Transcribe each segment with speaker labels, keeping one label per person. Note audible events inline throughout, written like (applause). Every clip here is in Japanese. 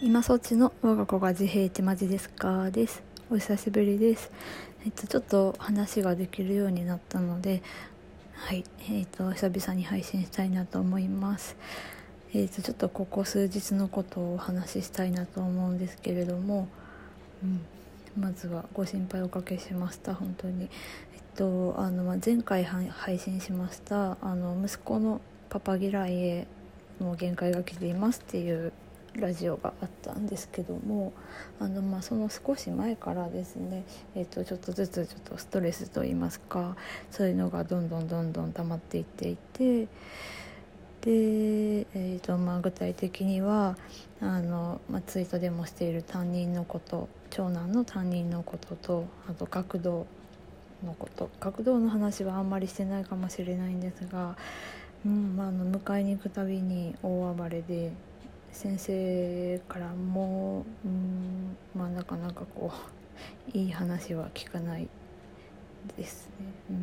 Speaker 1: 今そっちの我が子が自閉ってマジですか？です。お久しぶりです。えっとちょっと話ができるようになったのではい。えっと久々に配信したいなと思います。えっとちょっとここ数日のことをお話ししたいなと思うんですけれどもうん。まずはご心配おかけしました本当に。えっとあの、前回配信しましたあの息子のパパ嫌いへもう限界が来ていますっていうラジオがあったんですけどもあの、まあ、その少し前からですね、えー、とちょっとずつちょっとストレスといいますかそういうのがどんどんどんどん溜まっていっていてで、えーとまあ、具体的にはあの、まあ、ツイートでもしている担任のこと長男の担任のこととあと学童のこと。学童の話はあんまりしてないかもしれないんですが、うんまあ、あの迎えに行くたびに大暴れで先生からも、うん、まあなかなかこう (laughs) いい話は聞かないですね。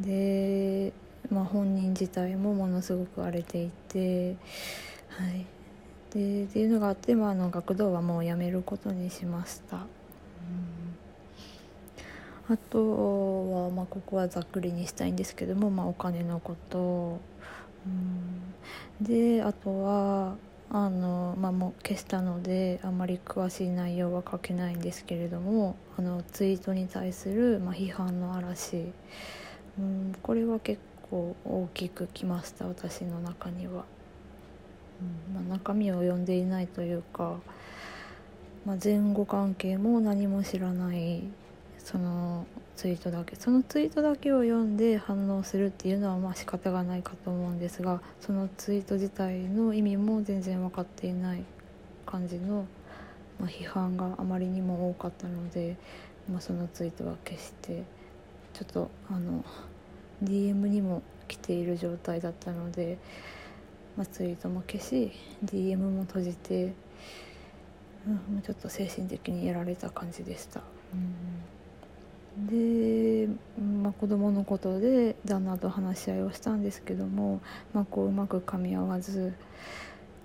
Speaker 1: うん、で、まあ、本人自体もものすごく荒れていて、はい、でっていうのがあって、まあ、あの学童はもうやめることにしました。うん。あとは、まあ、ここはざっくりにしたいんですけども、まあ、お金のこと、うん、であとはあの、まあ、もう消したのであまり詳しい内容は書けないんですけれどもあのツイートに対する、まあ、批判の嵐、うん、これは結構大きくきました私の中には、うんまあ、中身を読んでいないというか、まあ、前後関係も何も知らないそのツイートだけそのツイートだけを読んで反応するっていうのはまあ仕方がないかと思うんですがそのツイート自体の意味も全然分かっていない感じの、まあ、批判があまりにも多かったので、まあ、そのツイートは消してちょっとあの DM にも来ている状態だったので、まあ、ツイートも消し DM も閉じて、うん、ちょっと精神的にやられた感じでした。うんで、まあ、子供のことで旦那と話し合いをしたんですけども、まあ、こううまく噛み合わず、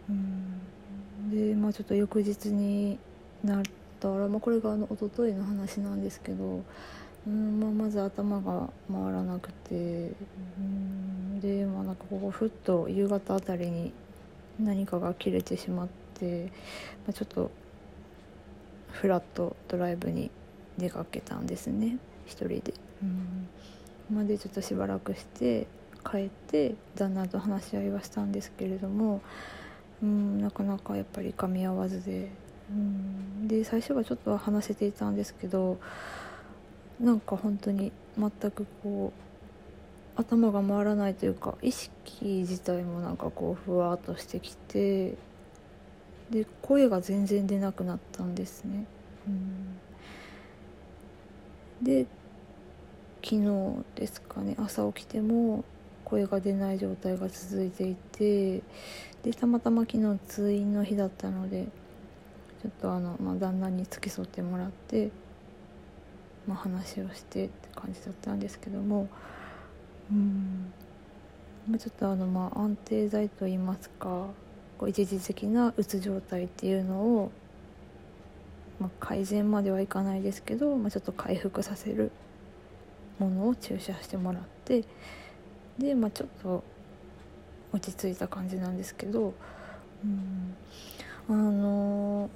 Speaker 1: うん、で、まあ、ちょっと翌日になったら、まあ、これがあの一昨日の話なんですけど、うんまあ、まず頭が回らなくて、うん、で、まあ、なんかここふっと夕方あたりに何かが切れてしまって、まあ、ちょっとフラットドライブに出かけたんですね一人で。うんまでちょっとしばらくして帰って旦那と話し合いはしたんですけれども、うん、なかなかやっぱり噛み合わずで、うん、で最初はちょっとは話せていたんですけどなんか本当に全くこう頭が回らないというか意識自体もなんかこうふわっとしてきてで声が全然出なくなったんですね。うんで昨日ですかね朝起きても声が出ない状態が続いていてでたまたま昨日通院の日だったのでちょっとあの、まあ、旦那に付き添ってもらって、まあ、話をしてって感じだったんですけどもうん。ちょっとあのまあ安定剤といいますかこう一時的なうつ状態っていうのをまあ、改善まではいかないですけど、まあ、ちょっと回復させるものを注射してもらってで、まあ、ちょっと落ち着いた感じなんですけど、うん、あの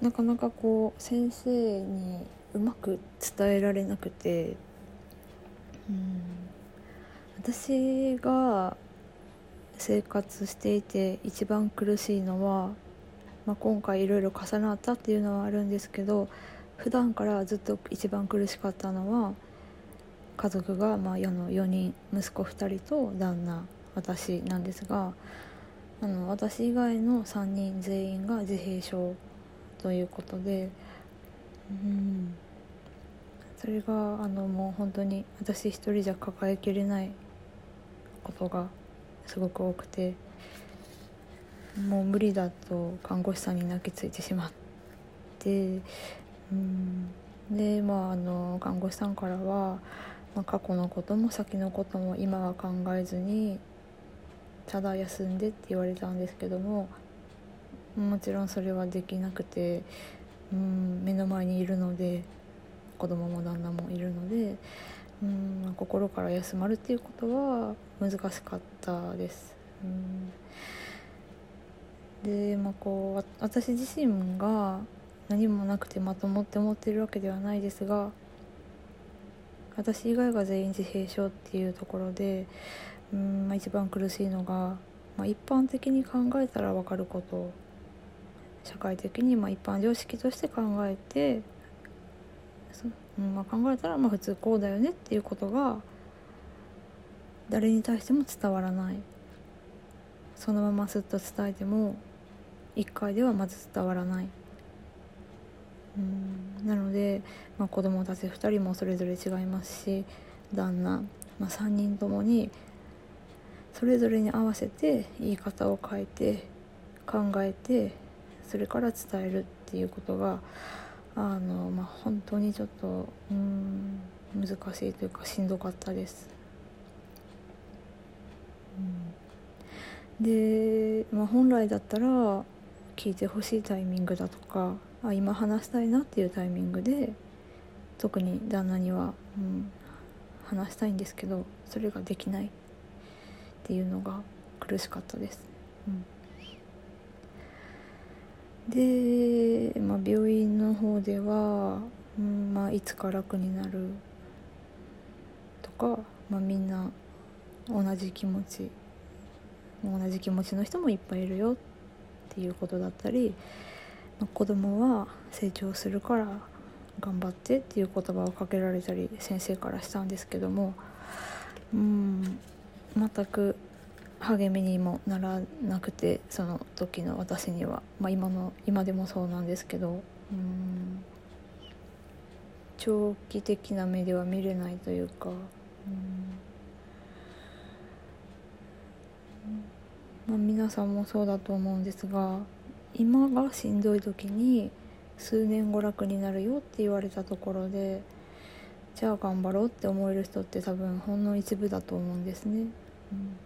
Speaker 1: なかなかこう先生にうまく伝えられなくて、うん、私が生活していて一番苦しいのはまあ、今回いろいろ重なったっていうのはあるんですけど普段からずっと一番苦しかったのは家族がまあ世の4人息子2人と旦那私なんですがあの私以外の3人全員が自閉症ということでうんそれがあのもう本当に私一人じゃ抱えきれないことがすごく多くて。もう無理だと看護師さんに泣きついてしまってうんでまああの看護師さんからは、まあ、過去のことも先のことも今は考えずにただ休んでって言われたんですけどももちろんそれはできなくてうん目の前にいるので子供も旦那もいるのでうん心から休まるっていうことは難しかったです。うんでまあこう私自身が何もなくてまともって思ってるわけではないですが私以外が全員自閉症っていうところでうん、まあ、一番苦しいのが、まあ、一般的に考えたら分かること。社会的にまあ一般常識として考えてうんまあ、考えたらまあ普通こうだよねっていうことが誰に対しても伝わらない。そのまますっと伝えても1回ではまず伝わらない。うん。なので、まあ、子供たち2人もそれぞれ違いますし旦那、まあ、3人ともにそれぞれに合わせて言い方を変えて考えてそれから伝えるっていうことがあの、まあ、本当にちょっとうん難しいというかしんどかったです。うん、で、まあ、本来だったら聞いてほしいタイミングだとかあ今話したいなっていうタイミングで特に旦那には、うん、話したいんですけどそれができないっていうのが苦しかったです。うんで、まあ、病院の方では、うんまあ、いつか楽になるとか、まあ、みんな同じ気持ち同じ気持ちの人もいっぱいいるよっていうことだったり、まあ、子供は成長するから頑張ってっていう言葉をかけられたり先生からしたんですけどもうん全く励みにもならなくてその時の私には、まあ、今の今でもそうなんですけどうん長期的な目では見れないというかうん、まあ、皆さんもそうだと思うんですが今がしんどい時に数年後楽になるよって言われたところでじゃあ頑張ろうって思える人って多分ほんの一部だと思うんですね。うん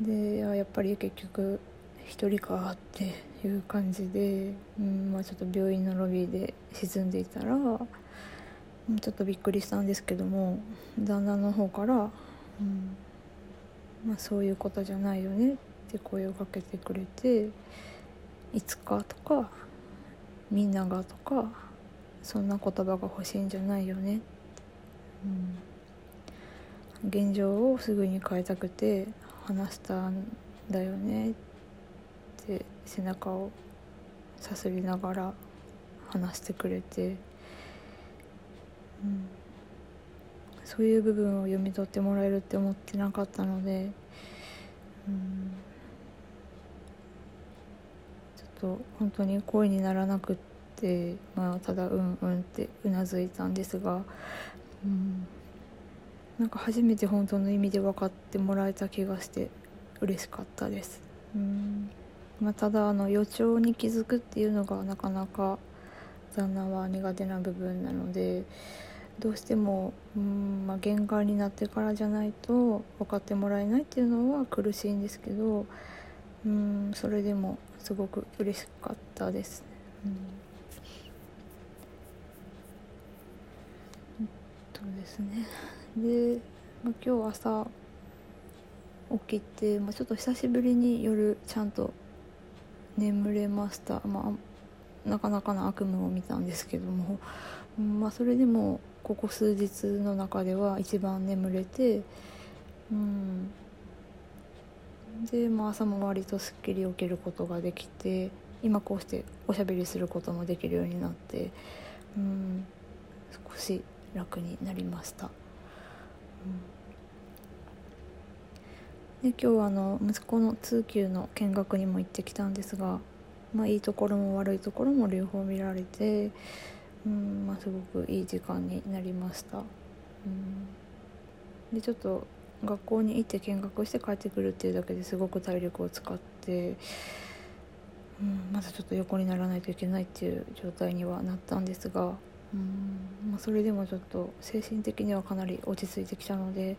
Speaker 1: でやっぱり結局一人かっていう感じで、うんまあ、ちょっと病院のロビーで沈んでいたらちょっとびっくりしたんですけども旦那の方から、うんまあ、そういうことじゃないよねって声をかけてくれていつかとかみんながとかそんな言葉が欲しいんじゃないよね、うん、現状をすぐに変えたくて話したんだよねって背中をさすりながら話してくれて、うん、そういう部分を読み取ってもらえるって思ってなかったので、うん、ちょっと本当に声にならなくって、まあ、ただうんうんってうなずいたんですが。うんなんか初めて本当の意味で分かってもらえた気がして嬉しかったですうんまあ、ただあの予兆に気づくっていうのがなかなか旦那は苦手な部分なのでどうしてもうん、まあ、限界になってからじゃないと分かってもらえないっていうのは苦しいんですけどうんそれでもすごく嬉しかったです。うん。そうですね。で、まあ、今日朝起きて、まあ、ちょっと久しぶりに夜ちゃんと眠れました、まあ、なかなかの悪夢を見たんですけども、まあ、それでもここ数日の中では一番眠れて、うん、で、まあ、朝も割とすっきり起きることができて今こうしておしゃべりすることもできるようになって、うん、少し楽になりました。うん、で今日はあの息子の通級の見学にも行ってきたんですが、まあ、いいところも悪いところも両方見られて、うんまあ、すごくいい時間になりました。うん、でちょっと学校に行って見学して帰ってくるっていうだけですごく体力を使って、うん、まだちょっと横にならないといけないっていう状態にはなったんですが。うんまあ、それでもちょっと精神的にはかなり落ち着いてきたので、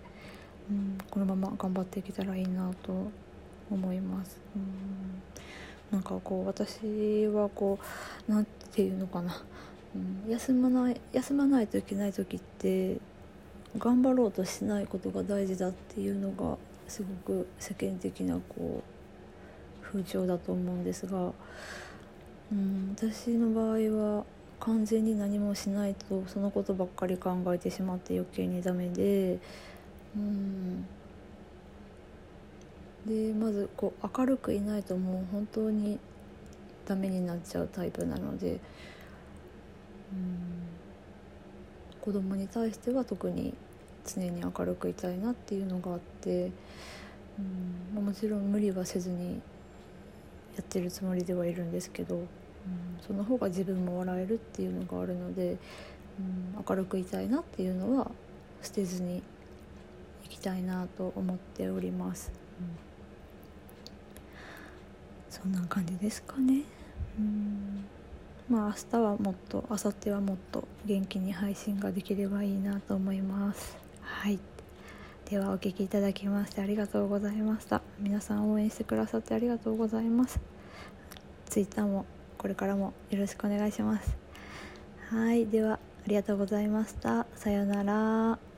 Speaker 1: うん、このまま頑張っていけたらいいなと思いますうんなんかこう私はこう何て言うのかな、休まない休まないといけない時って頑張ろうとしないことが大事だっていうのがすごく世間的なこう風潮だと思うんですが、うん、私の場合は完全に何もしないとそのことばっかり考えてしまって余計にダメでうん。でまずこう明るくいないともう本当にダメになっちゃうタイプなので子供に対しては特に常に明るくいたいなっていうのがあってうん。もちろん無理はせずにやってるつもりではいるんですけど、うん、その方が自分も笑えるっていうのがあるので、うん、明るくいたいなっていうのは捨てずにいきたいなと思っております。うん、そんな感じですかね。うんまあ明日はもっと明後日はもっと元気に配信ができればいいなと思います。はい。ではお聴きいただきましてありがとうございました。皆さん応援してくださってありがとうございます。Twitter もこれからもよろしくお願いします。はい。ではありがとうございました。さようなら。